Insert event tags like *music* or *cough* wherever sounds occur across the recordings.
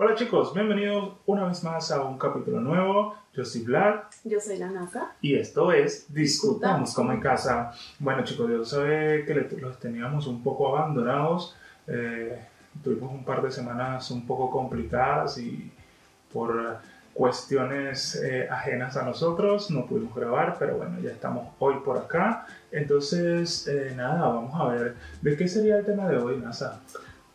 Hola chicos, bienvenidos una vez más a un capítulo nuevo. Yo soy Vlad. Yo soy la NASA. Y esto es Discutamos como en casa. Bueno chicos, yo sé que los teníamos un poco abandonados. Eh, tuvimos un par de semanas un poco complicadas y por cuestiones eh, ajenas a nosotros no pudimos grabar, pero bueno, ya estamos hoy por acá. Entonces, eh, nada, vamos a ver de qué sería el tema de hoy, NASA.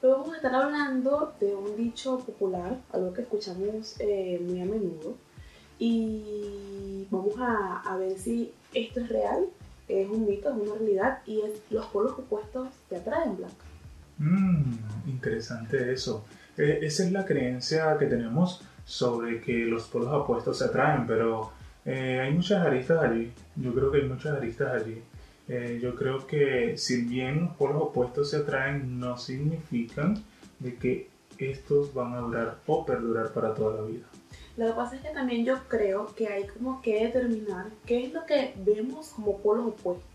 Hoy vamos a estar hablando de un dicho popular, algo que escuchamos eh, muy a menudo, y vamos a, ver si esto es real, es un mito, es una realidad, y es los polos opuestos te atraen, Blanca. Mmm, interesante eso. esa es la creencia que tenemos sobre que los polos opuestos se atraen, pero eh, hay muchas aristas allí. Yo creo que hay muchas aristas allí. Eh, yo creo que si bien los polos opuestos se atraen, no significan de que estos van a durar o perdurar para toda la vida. Lo que pasa es que también yo creo que hay como que determinar qué es lo que vemos como polos opuestos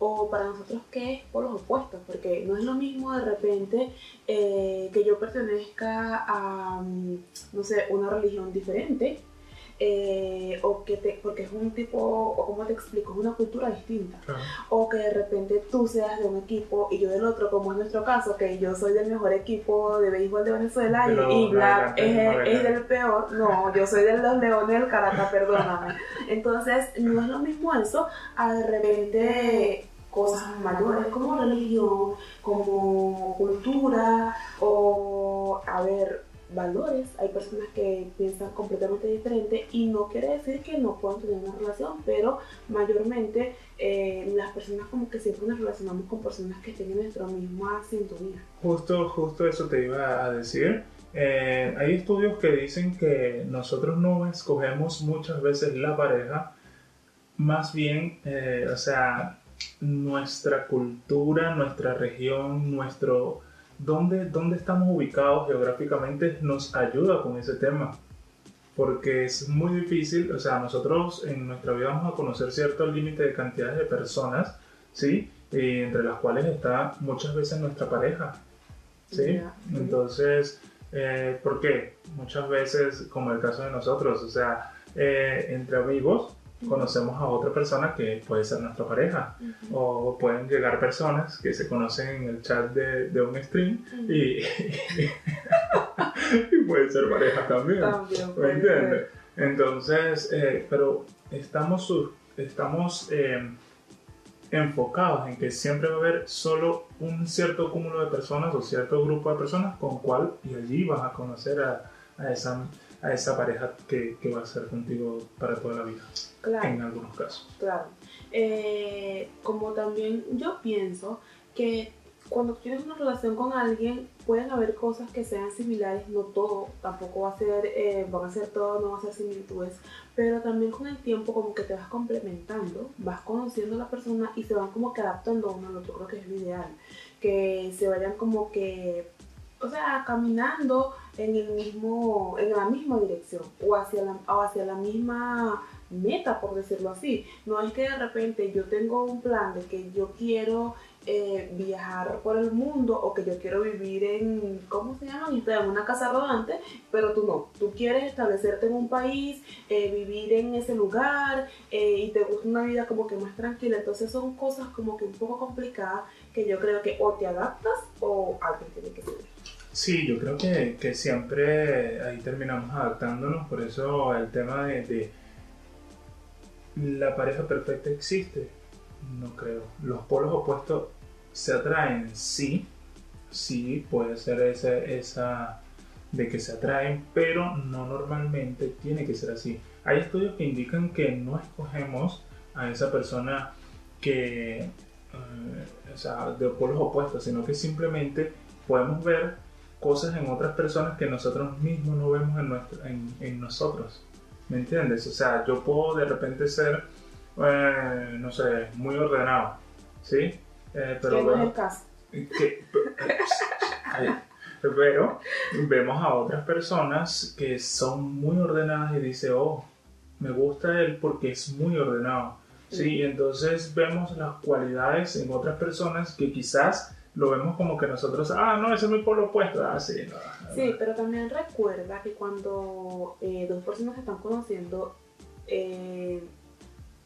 o para nosotros qué es polos opuestos, porque no es lo mismo de repente eh, que yo pertenezca a, mm, no sé, una religión diferente, eh, o que te, porque es un tipo, o como te explico, es una cultura distinta. O que de repente tú seas de un equipo y yo del otro, como es nuestro caso, que yo soy del mejor equipo de béisbol de Venezuela y, Black es, del peor. No, yo soy de los Leones del Caracas, perdóname. Entonces, no es lo mismo eso a de repente cosas mayores como religión, como cultura o, a ver, valores. Hay personas que piensan completamente diferente y no quiere decir que no puedan tener una relación, pero mayormente eh, las personas como que siempre nos relacionamos con personas que tienen nuestra misma sintonía. Justo, justo eso te iba a decir. Eh, hay estudios que dicen que nosotros no escogemos muchas veces la pareja, más bien, eh, o sea, nuestra cultura, nuestra región, nuestro dónde, dónde estamos ubicados geográficamente nos ayuda con ese tema. Porque es muy difícil, o sea, nosotros en nuestra vida vamos a conocer cierto límite de cantidades de personas, ¿sí? Y entre las cuales está muchas veces nuestra pareja, ¿sí? Entonces, eh, ¿por qué? Muchas veces, como el caso de nosotros, o sea, eh, entre amigos, conocemos a otra persona que puede ser nuestra pareja. O pueden llegar personas que se conocen en el chat de, de un stream y, *laughs* y puede ser pareja también. ¿Me entiendes? Entonces, eh, pero estamos, estamos eh, enfocados en que siempre va a haber solo un cierto cúmulo de personas o cierto grupo de personas con cual y allí vas a conocer a, a esa a esa pareja que, que, va a ser contigo para toda la vida. Claro. En algunos casos. Claro. Eh, como también yo pienso que cuando tienes una relación con alguien pueden haber cosas que sean similares, no todo, tampoco va a ser, eh, van a ser todo, no va a ser similitudes, pero también con el tiempo como que te vas complementando, vas conociendo a la persona y se van como que adaptando uno al otro, creo que es lo ideal, que se vayan como que o sea, caminando en, el mismo, en la misma dirección o hacia la, hacia la misma meta, por decirlo así. No es que de repente yo tengo un plan de que yo quiero eh, viajar por el mundo o que yo quiero vivir en, ¿cómo se llama? En una casa rodante, pero tú no. Tú quieres establecerte en un país, eh, vivir en ese lugar eh, y te gusta una vida como que más tranquila. Entonces son cosas como que un poco complicadas que yo creo que o te adaptas o alguien tiene que ser. Sí, yo creo que, que, siempre ahí terminamos adaptándonos, por eso el tema de, de, la pareja perfecta existe, no creo. Los polos opuestos se atraen, sí, sí, puede ser esa, esa de que se atraen, pero no normalmente tiene que ser así. Hay estudios que indican que no escogemos a esa persona que, eh, o sea, de polos opuestos, sino que simplemente podemos ver cosas en otras personas que nosotros mismos no vemos en, nuestro, en, en nosotros. ¿Me entiendes? O sea, yo puedo de repente ser, eh, no sé, muy ordenado, ¿sí? Eh, pero el caso. Que, pero vemos a otras personas que son muy ordenadas y dice, oh, me gusta él porque es muy ordenado. Sí, entonces vemos las cualidades en otras personas que quizás lo vemos como que nosotros, ah, no, ese es mi polo opuesto, ah, sí, no. Sí, pero también recuerda que cuando eh, dos personas se están conociendo, eh,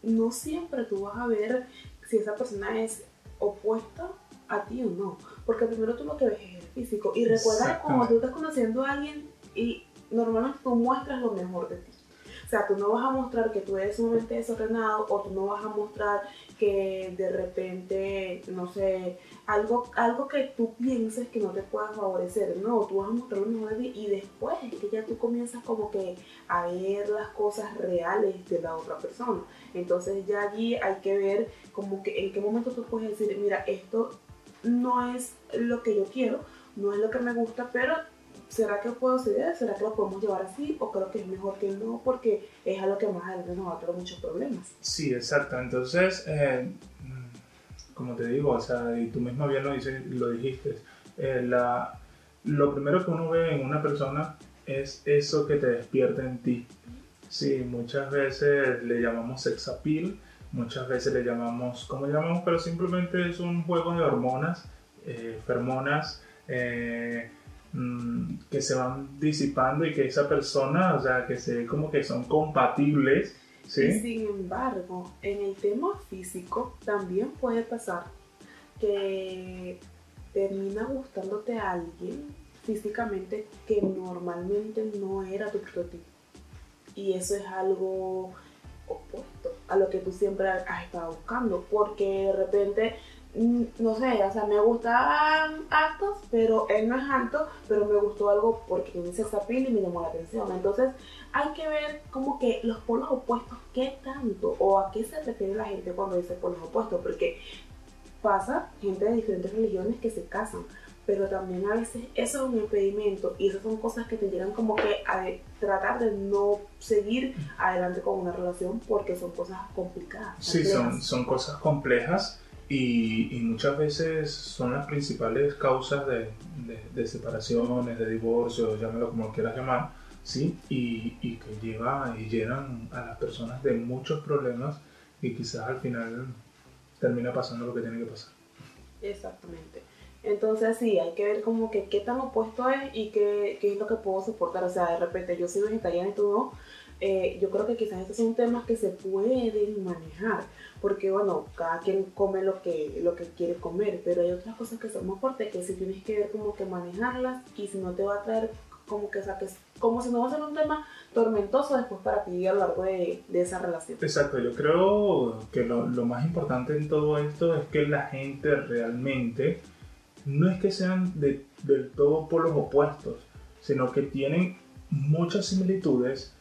no siempre tú vas a ver si esa persona es opuesta a ti o no, porque primero tú lo que ves es el físico. Y recuerda que cuando tú estás conociendo a alguien y normalmente tú muestras lo mejor de ti. O sea, tú no vas a mostrar que tú eres sumamente desordenado o tú no vas a mostrar que de repente, no sé, algo, algo que tú pienses que no te pueda favorecer. No, tú vas a mostrar lo mejor de ti y después es que ya tú comienzas como que a ver las cosas reales de la otra persona. Entonces ya allí hay que ver como que en qué momento tú puedes decir, mira, esto no es lo que yo quiero, no es lo que me gusta, pero ¿será que puedo ceder? ¿Será que lo podemos llevar así? ¿O creo que es mejor que no? Porque es a lo que más adelante nos va a traer muchos problemas. Sí, exacto. Entonces, eh, como te digo, o sea, y tú misma bien lo, dices, lo dijiste, eh, la, lo primero que uno ve en una persona es eso que te despierta en ti. Sí, muchas veces le llamamos sex appeal, muchas veces le llamamos, ¿cómo llamamos? Pero simplemente es un juego de hormonas, eh, eh, Mm, que se van disipando y que esa persona, o sea, que se como que son compatibles. ¿Sí? Sin embargo, en el tema físico también puede pasar que termina gustándote a alguien físicamente que normalmente no era tu prototipo. Y eso es algo opuesto a lo que tú siempre has estado buscando, porque de repente no sé, o sea, me gustan altos, pero él no es alto, pero me gustó algo porque me esa y me llamó la atención. Entonces, hay que ver como que los polos opuestos, qué tanto o a qué se refiere la gente cuando dice polos opuestos, porque pasa gente de diferentes religiones que se casan, pero también a veces eso es un impedimento y esas son cosas que te llegan como que a tratar de no seguir adelante con una relación porque son cosas complicadas. Sí, son, son cosas complejas y, muchas veces son las principales causas de, de, separaciones, de divorcios, llámelo como quieras llamar, ¿sí? Y, y, que lleva y llenan a las personas de muchos problemas y quizás al final termina pasando lo que tiene que pasar. Exactamente. Entonces sí, hay que ver como que qué tan opuesto es y qué, qué es lo que puedo soportar. O sea, de repente yo soy vegetariana y tú no. Eh, yo creo que quizás estos son temas que se pueden manejar porque bueno, cada quien come lo que, lo que quiere comer, pero hay otras cosas que son más fuertes que si tienes que como que manejarlas y si no te va a traer como que saques, como si no va a ser un tema tormentoso después para ti a lo largo de, de esa relación. Exacto, yo creo que lo, más importante en todo esto es que la gente realmente no es que sean de, del todo por los opuestos, sino que tienen muchas similitudes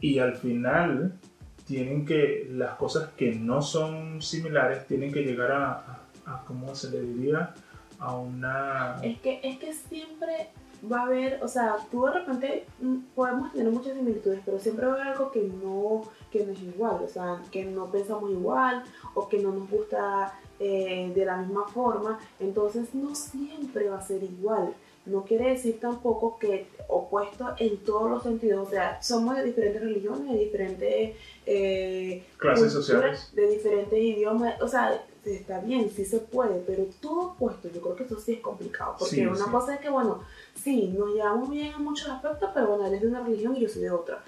y al final tienen que, las cosas que no son similares tienen que llegar a, ¿cómo se le diría? A una... Es que, es que siempre va a haber, o sea, tú de repente mm, podemos tener muchas similitudes, pero siempre va a haber algo que no, que no es igual, o sea, que no pensamos igual o que no nos gusta eh, de la misma forma, entonces no siempre va a ser igual no quiere decir tampoco que opuesto en todos los sentidos, o sea, somos de diferentes religiones, de diferentes eh, clases sociales, de diferentes idiomas, o sea, está bien, sí se puede, pero todo opuesto, yo creo que eso sí es complicado, porque una cosa es que, bueno, sí, nos llevamos bien en muchos aspectos, pero bueno, él es de una religión y yo soy de otra,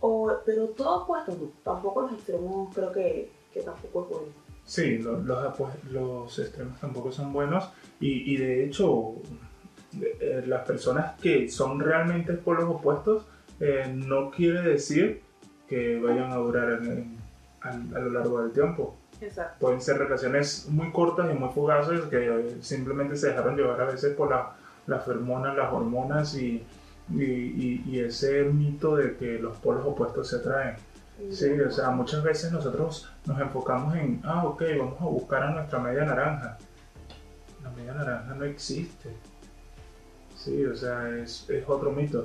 o, pero todo opuesto, no, tampoco los extremos creo que, que tampoco es bueno. Sí, los, los, los extremos tampoco son buenos y, y de hecho eh, las personas que son realmente por los opuestos eh, no quiere decir que vayan a durar a, lo largo del tiempo. Pueden ser relaciones muy cortas y muy fugaces que simplemente se dejaron llevar a veces por la, las fermonas, las hormonas y, y, y, ese mito de que los polos opuestos se atraen. Sí, o sea, muchas veces nosotros nos enfocamos en, ah, ok, vamos a buscar a nuestra media naranja. La media naranja no existe. Sí, o sea, es, es otro mito.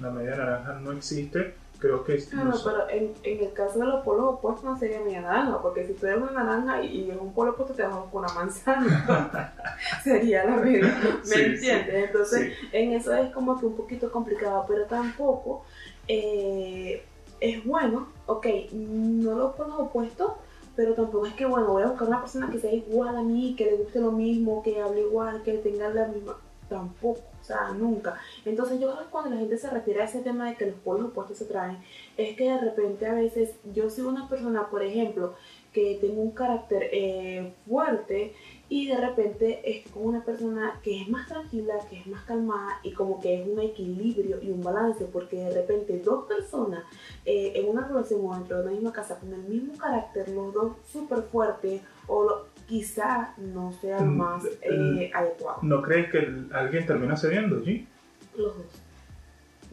La media naranja no existe. Creo que es. Claro, pero en, en, el caso de los polos opuestos no sería media naranja, porque si tú eres una naranja y, en un polo opuesto te vas con una manzana, *laughs* sería la media. ¿Me entiendes? Entonces, en eso es como que un poquito complicado, pero tampoco eh, es bueno, ok, no los polos opuestos, pero tampoco es que, bueno, voy a buscar una persona que sea igual a mí, que le guste lo mismo, que hable igual, que tenga la misma, tampoco, sea, nunca. Entonces yo cuando la gente se refiere a ese tema de que los polos opuestos se traen, es que de repente a veces yo soy una persona, por ejemplo, que tengo un carácter eh, fuerte y de repente es como una persona que es más tranquila, que es más calmada y como que es un equilibrio y un balance, porque de repente dos personas eh, en una relación o dentro de una misma casa con el mismo carácter, los dos súper fuertes o quizá no sea lo mm, más eh, adecuado. ¿No crees que alguien termina cediendo, sí? Los dos.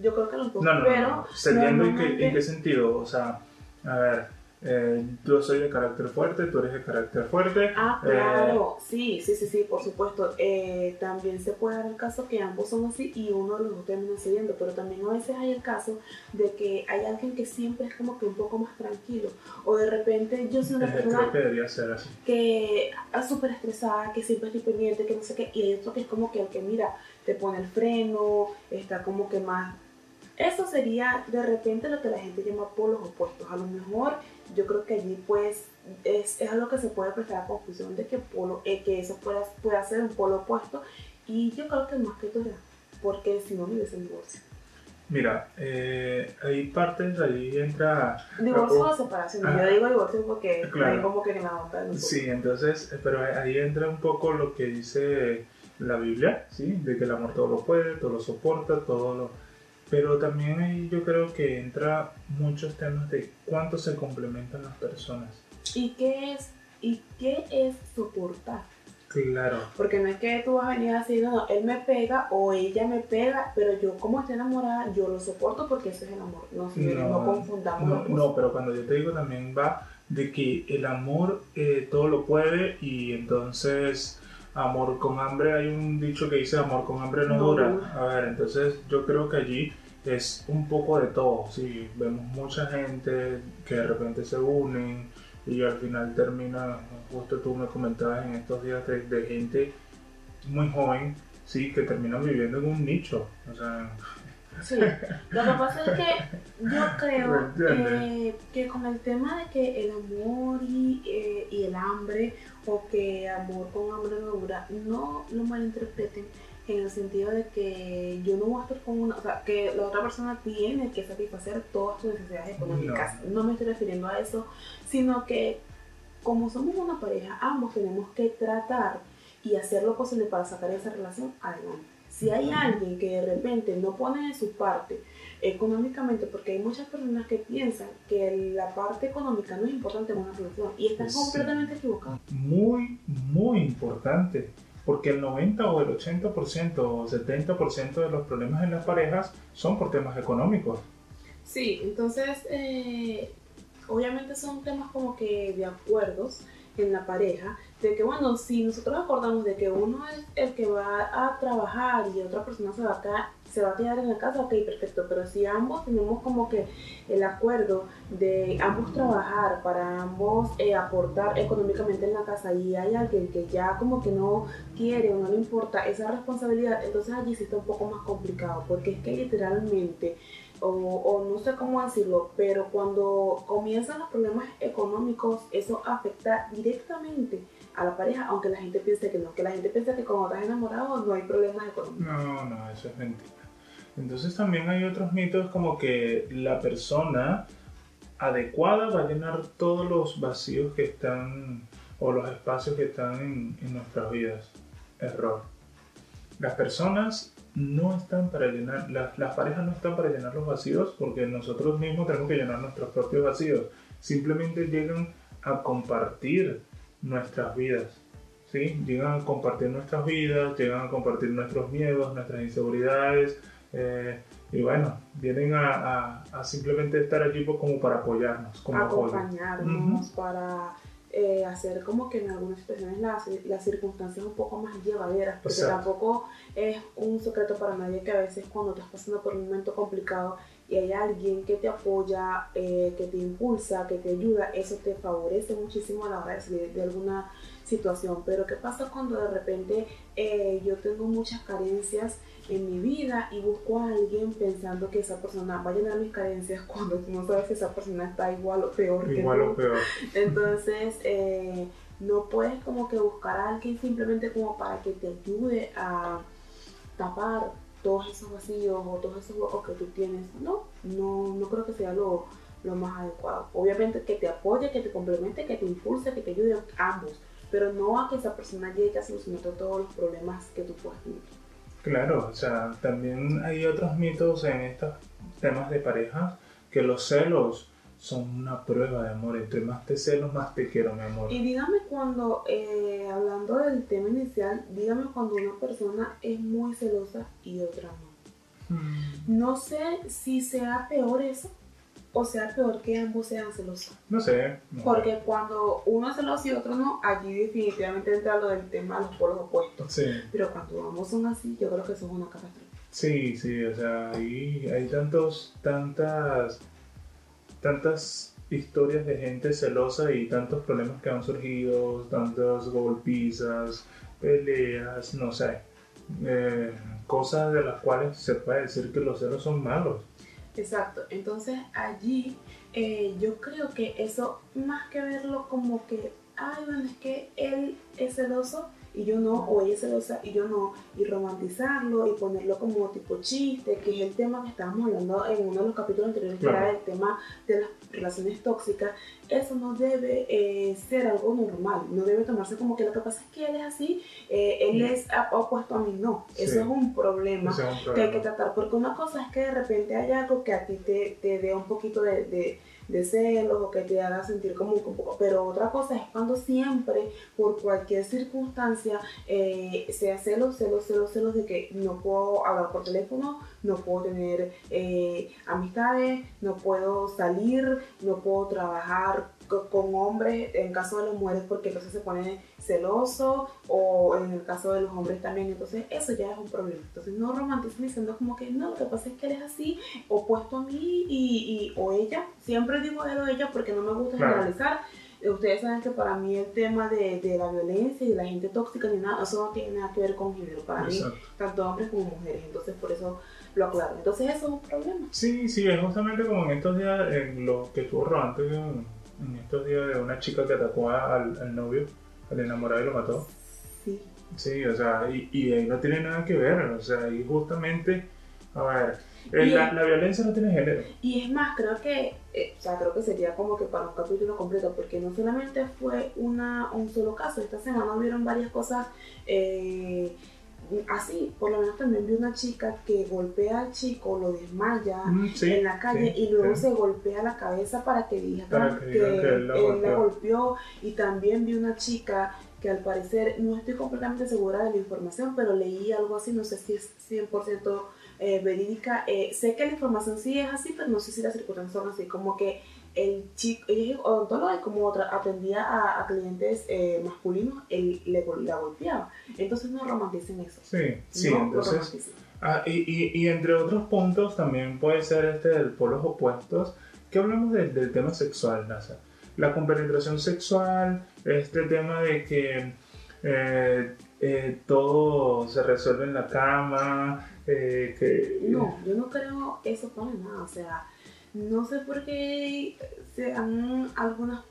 Yo creo que los dos. No, no, pero ¿Cediendo en qué sentido? O sea, a ver eh, yo soy de carácter fuerte, tú eres de carácter fuerte. Ah, claro, sí, sí, sí, sí, por supuesto. Eh, también se puede dar el caso que ambos son así y uno de los dos termina cediendo, pero también a veces hay el caso de que hay alguien que siempre es como que un poco más tranquilo, o de repente yo soy una persona que debería ser así. que es súper estresada, que siempre estoy pendiente, que no sé qué, y hay otro que es como que el que mira, te pone el freno, está como que más eso sería de repente lo que la gente llama polos opuestos. A lo mejor yo creo que allí pues es, es algo que se puede prestar a confusión de que, polo, eh, que eso pueda, pueda ser un polo opuesto y yo creo que más que todo porque si no me divorcio. Mira, eh, hay partes, ahí entra... Divorcio o separación, yo digo divorcio porque hay como que en la otra. Sí, entonces, eh, pero ahí entra un poco lo que dice la Biblia, ¿sí? De que el amor todo lo puede, todo lo soporta, todo lo pero también ahí yo creo que entra muchos temas de cuánto se complementan las personas. ¿Y qué es, y qué es soportar? Claro. Porque no es que tú vas a venir así, no, no, él me pega o ella me pega, pero yo como estoy enamorada, yo lo soporto porque eso es el amor. No, no, confundamos. No, no, pero cuando yo te digo también va de que el amor eh, todo lo puede y entonces amor con hambre, hay un dicho que dice amor con hambre no, dura. A ver, entonces yo creo que allí es un poco de todo. Sí, vemos mucha gente que de repente se unen y al final termina, justo tú me comentabas en estos días de, gente muy joven, sí, que termina viviendo en un nicho. O sea, Sí, lo que pasa es que yo creo eh, que con el tema de que el amor y, eh, y, el hambre, o que amor con hambre no dura, no lo malinterpreten en el sentido de que yo no voy a estar con una, o sea, que la otra persona tiene que satisfacer todas sus necesidades económicas. No. me estoy refiriendo a eso, sino que como somos una pareja, ambos tenemos que tratar y hacer lo posible para sacar esa relación adelante. Si hay alguien que de repente no pone de su parte económicamente, porque hay muchas personas que piensan que la parte económica no es importante en una relación y están completamente equivocados. Muy, muy importante porque el 90 o el 80% o 70% de los problemas en las parejas son por temas económicos. Sí, entonces eh, obviamente son temas como que de acuerdos en la pareja, de que bueno, si nosotros acordamos de que uno es el que va a trabajar y otra persona se va a quedar se va a quedar en la casa, ok, perfecto, pero si ambos tenemos como que el acuerdo de ambos trabajar, para ambos eh, aportar económicamente en la casa y hay alguien que ya como que no quiere o no le importa esa responsabilidad, entonces allí sí está un poco más complicado, porque es que literalmente o, o, no sé cómo decirlo, pero cuando comienzan los problemas económicos, eso afecta directamente a la pareja, aunque la gente piense que no, que la gente piensa que cuando estás enamorado no hay problemas económicos. No, no, eso es mentira. Entonces también hay otros mitos como que la persona adecuada va a llenar todos los vacíos que están o los espacios que están en, nuestras vidas. Error. Las personas no están para llenar, las, las parejas no están para llenar los vacíos porque nosotros mismos tenemos que llenar nuestros propios vacíos. Simplemente llegan a compartir nuestras vidas. ¿sí? Llegan a compartir nuestras vidas, llegan a compartir nuestros miedos, nuestras inseguridades, eh, y bueno, vienen a, a, simplemente estar allí como para apoyarnos. Como Acompañarnos, para eh, hacer como que en algunas situaciones las, las circunstancias un poco más llevaderas, porque tampoco es un secreto para nadie que a veces cuando estás pasando por un momento complicado y hay alguien que te apoya, eh, que te impulsa, que te ayuda, eso te favorece muchísimo a la hora de salir de alguna situación. Pero ¿qué pasa cuando de repente eh, yo tengo muchas carencias en mi vida y busco a alguien pensando que esa persona va a llenar mis carencias *laughs* cuando tú no sabes que esa persona está igual o peor igual que o peor. Entonces, eh, no puedes como que buscar a alguien simplemente como para que te ayude a tapar todos esos vacíos o todos esos huecos que tú tienes. No, no, no creo que sea lo, lo más adecuado. Obviamente que te apoye, que te complemente, que te impulse, que te ayude ambos, pero no a que esa persona llegue a solucionar todos los problemas que tú puedas tener. Claro, o sea, también hay otros mitos en estos temas de pareja que los celos son una prueba de amor. Entre más te celos, más te quiero, mi amor. Y dígame cuando, eh, hablando del tema inicial, dígame cuando una persona es muy celosa y otra no. Hmm. No sé si sea peor eso o sea peor que ambos sean celosos. No sé. no. Porque cuando uno es celoso y otro no, allí definitivamente entra lo del tema de los polos opuestos. Sí, Pero cuando ambos son así, yo creo que eso es una catástrofe. sí, sí, o sea, ahí hay tantos, tantas, tantas historias de gente celosa y tantos problemas que han surgido, tantas golpizas, peleas, no sé, eh, cosas de las cuales se puede decir que los celos son malos. Exacto, entonces allí eh, yo creo que eso, más que verlo como que, ay, bueno, es que él es celoso y yo no, o ella es celosa y yo no, y romantizarlo y ponerlo como tipo chiste, que es el tema que estábamos hablando en uno de los capítulos anteriores, que Claro. era el tema de las relaciones tóxicas, eso no debe eh, ser algo normal, no debe tomarse como que lo que pasa es que él es así, eh, él Mm. es opuesto a mí, no, eso Sí. es un problema Ese es un que hay que tratar, porque una cosa es que de repente haya algo que a ti te, te dé un poquito de, de, de celos o que te haga sentir como un poco, pero otra cosa es cuando siempre, por cualquier circunstancia, eh, sea celos, celos, celos, celos de que no puedo hablar por teléfono, no puedo tener eh, amistades, no puedo salir, no puedo trabajar co- con hombres, en caso de las mujeres porque entonces se pone celoso o en el caso de los hombres también, entonces eso ya es un problema. Entonces no romanticen diciendo como que no, lo que pasa es que él es así, opuesto a mí y- o ella, siempre digo él o ella porque no me gusta Claro. generalizar. Eh, Ustedes saben que para mí el tema de, de la violencia y de la gente tóxica ni nada, eso no tiene nada que ver con género, para mí, Exacto. tanto hombres como mujeres, entonces por eso lo aclaro. Entonces eso es un problema. Sí, sí, es justamente como en estos días, en lo que estuvo rodando en, en estos días de una chica que atacó al, al novio, al enamorado y lo mató. Sí. Sí, o sea, y, y ahí no tiene nada que ver, o sea, ahí justamente, a ver, la, violencia no tiene género. Y es más, creo que, eh, o sea, creo que sería como que para un capítulo completo, porque no solamente fue una, un solo caso, esta semana hubieron varias cosas eh, así, por lo menos también vi una chica que golpea al chico, lo desmaya Mm, sí, en la calle sí, y luego sí. se golpea la cabeza para que Para que que, digan que él la golpeó. golpeó y también vi una chica que al parecer, no estoy completamente segura de la información, pero leí algo así, no sé si es 100% eh, verídica. Eh, sé que la información sí es así, pero no sé si las circunstancias son así, como que el chico, ella es odontóloga y como otra, atendía a, a clientes eh, masculinos, él le, la golpeaba. Entonces no romanticen eso. Sí, sí, no entonces, ah, y, y, y entre otros puntos también puede ser este del polos opuestos, que hablamos del- del tema sexual, Nasa. La compenetración sexual, este tema de que eh, eh, todo se resuelve en la cama, eh, que... No, yo no creo eso para nada. O sea, no sé por qué sean algunas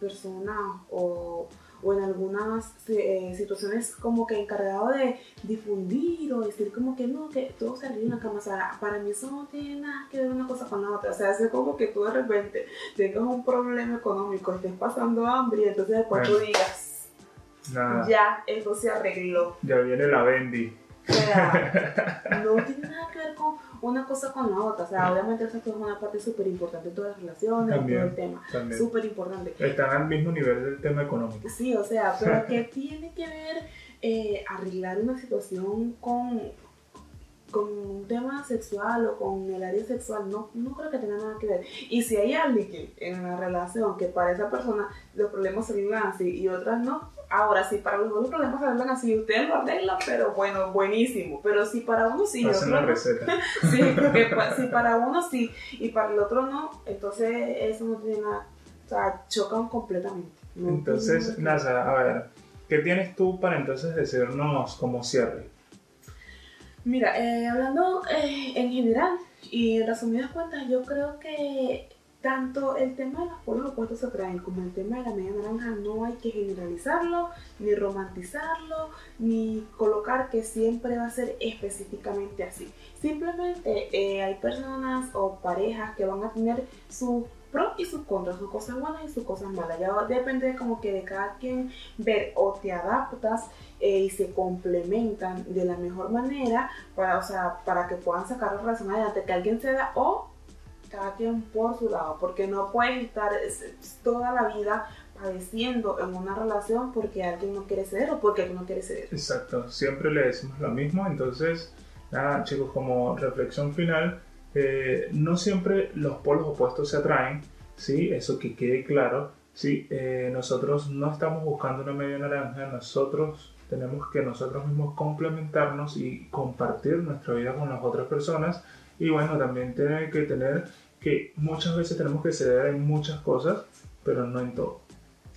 personas o, o en algunas eh, situaciones como que encargado de difundir o decir como que no, que todo se arregla en la cama. O sea, para mí eso no tiene nada que ver una cosa con la otra. O sea, es como que tú de repente tengas un problema económico, estés pasando hambre y entonces después tú digas, Nada, ya, eso se arregló. ya viene la Bendy. O sea, *laughs* no tiene nada que ver con una cosa con la otra. O sea, obviamente eso es una parte súper importante de todas las relaciones, También. todo el tema. Súper importante. Están al mismo nivel del tema económico. Sí, o sea, pero *laughs* que tiene que ver eh, arreglar una situación con, con un tema sexual o con el área sexual, no, no creo que tenga nada que ver. Y si hay alguien en la relación que para esa persona los problemas se así y otras no, ahora si para los dos los problemas se viven así, ustedes lo arreglan, pero bueno, buenísimo. Pero si para uno sí, Hacen la receta. *laughs* sí, porque si para uno sí y para el otro no, entonces eso no tiene nada, o sea, chocan completamente. No Entonces, Nasa, a ver, ¿qué tienes tú para entonces decirnos como cierre? Mira, eh, hablando eh, en general y en resumidas cuentas, yo creo que tanto el tema de los polos opuestos se atraen como el tema de la media naranja no hay que generalizarlo, ni romantizarlo, ni colocar que siempre va a ser específicamente así. Simplemente eh, hay personas o parejas que van a tener sus pros y sus contras, sus cosas buenas y sus cosas malas. Ya depende como que de cada quien ver o te adaptas eh, y se complementan de la mejor manera para, o sea, para que puedan sacar la relación adelante, que alguien ceda o cada quien por su lado, porque no puedes estar es- es toda la vida padeciendo en una relación porque alguien no quiere ceder o porque alguien no quiere ceder. Exacto, siempre le decimos lo mismo, entonces, nada, chicos, como reflexión final, eh, no siempre los polos opuestos se atraen, ¿sí? Eso que quede claro, ¿sí? Eh, nosotros no estamos buscando una media naranja, nosotros tenemos que nosotros mismos complementarnos y compartir nuestra vida con las otras personas y bueno, también tiene que tener que muchas veces tenemos que ceder en muchas cosas, pero no en todo,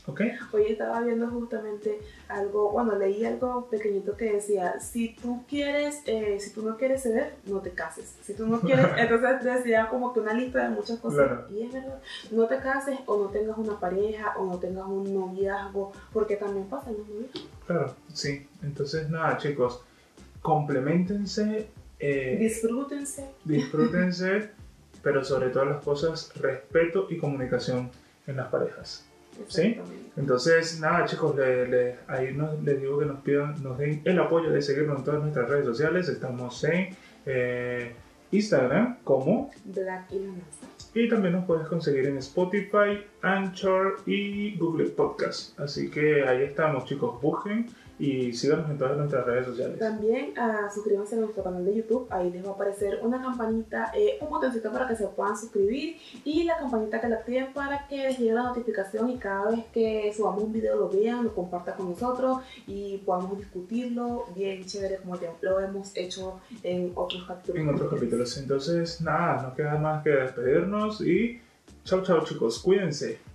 ¿ok? Hoy estaba viendo justamente algo, bueno, leí algo pequeñito que decía, si tú quieres, eh, si tú no quieres ceder, no te cases. Si tú no quieres, *laughs* entonces decía como que una lista de muchas cosas. Claro. Y es verdad, no te cases o no tengas una pareja o no tengas un noviazgo, porque también pasa en los noviazgos. Claro, sí. Entonces, nada, chicos, complementense, eh, Disfrútense. disfrútense, *laughs* pero sobre todas las cosas, respeto y comunicación en las parejas. ¿Sí? Entonces, nada, chicos, le- le- ahí nos, les digo que nos pidan, nos den el apoyo de seguirnos en todas nuestras redes sociales. Estamos en eh, Instagram como Black y la y también nos puedes conseguir en Spotify, Anchor y Google Podcast. Así que ahí estamos, chicos. Busquen y síganos en todas nuestras redes sociales. También ah, suscríbanse a nuestro canal de YouTube, ahí les va a aparecer una campanita, eh, un botoncito para que se puedan suscribir y la campanita que la activen para que les llegue la notificación y cada vez que subamos un video lo vean, lo compartan con nosotros y podamos discutirlo bien chévere como lo hemos hecho en otros capítulos. En otros capítulos. Entonces, nada, no queda más que despedirnos y chao, chao, chicos. Cuídense.